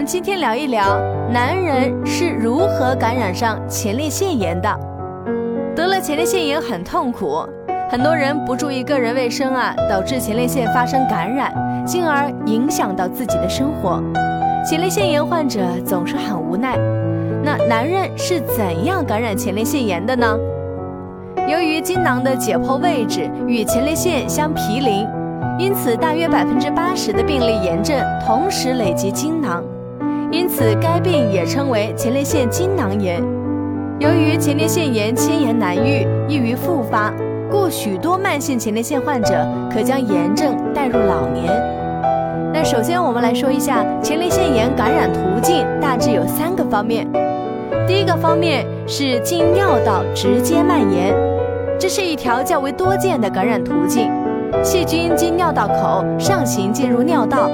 们今天聊一聊男人是如何感染上前列腺炎的。得了前列腺炎很痛苦，很多人不注意个人卫生啊，导致前列腺发生感染，进而影响到自己的生活。前列腺炎患者总是很无奈。那男人是怎样感染前列腺炎的呢？由于精囊的解剖位置与前列腺相毗邻。因此，大约百分之八十的病例炎症同时累及精囊，因此该病也称为前列腺精囊炎。由于前列腺炎迁延难愈，易于复发，故许多慢性前列腺患者可将炎症带入老年。那首先我们来说一下前列腺炎感染途径，大致有三个方面。第一个方面是经尿道直接蔓延，这是一条较为多见的感染途径。细菌经尿道口上行进入尿道，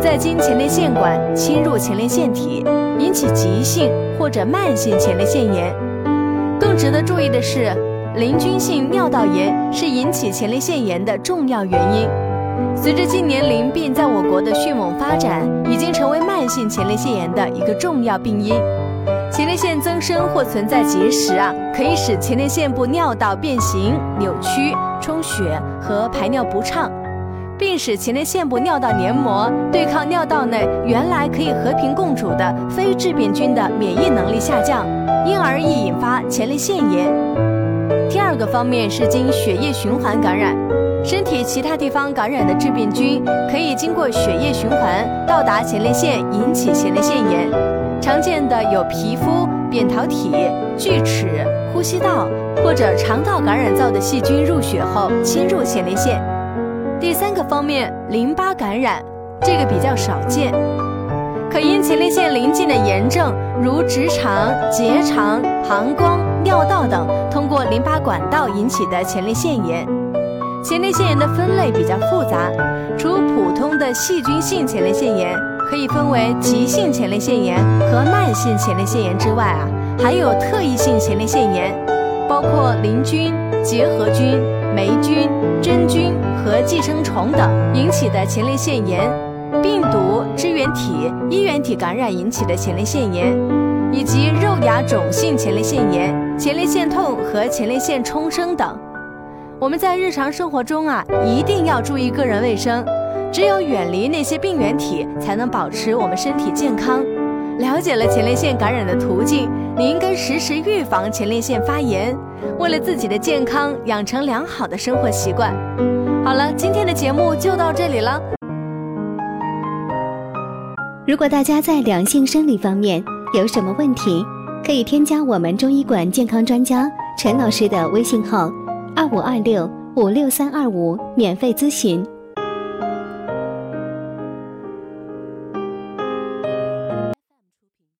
再经前列腺管侵入前列腺体，引起急性或者慢性前列腺炎。更值得注意的是，淋菌性尿道炎是引起前列腺炎的重要原因。随着近年淋病在我国的迅猛发展，已经成为慢性前列腺炎的一个重要病因。前列腺增生或存在结石啊，可以使前列腺部尿道变形、扭曲、充血和排尿不畅，并使前列腺部尿道黏膜对抗尿道内原来可以和平共处的非致病菌的免疫能力下降，因而易引发前列腺炎。第二个方面是经血液循环感染，身体其他地方感染的致病菌可以经过血液循环到达前列腺，引起前列腺炎。常见的有皮肤、扁桃体、锯齿、呼吸道或者肠道感染造的细菌入血后侵入前列腺。第三个方面，淋巴感染，这个比较少见，可因前列腺邻近的炎症，如直肠、结肠、膀胱、尿道等，通过淋巴管道引起的前列腺炎。前列腺炎的分类比较复杂，除普通的细菌性前列腺炎。可以分为急性前列腺炎和慢性前列腺炎之外啊，还有特异性前列腺炎，包括淋菌、结核菌、霉菌、真菌和寄生虫等引起的前列腺炎，病毒、支原体、衣原体感染引起的前列腺炎，以及肉芽肿性前列腺炎、前列腺痛和前列腺冲生等。我们在日常生活中啊，一定要注意个人卫生。只有远离那些病原体，才能保持我们身体健康。了解了前列腺感染的途径，你应该实时预防前列腺发炎。为了自己的健康，养成良好的生活习惯。好了，今天的节目就到这里了。如果大家在两性生理方面有什么问题，可以添加我们中医馆健康专家陈老师的微信号：二五二六五六三二五，免费咨询。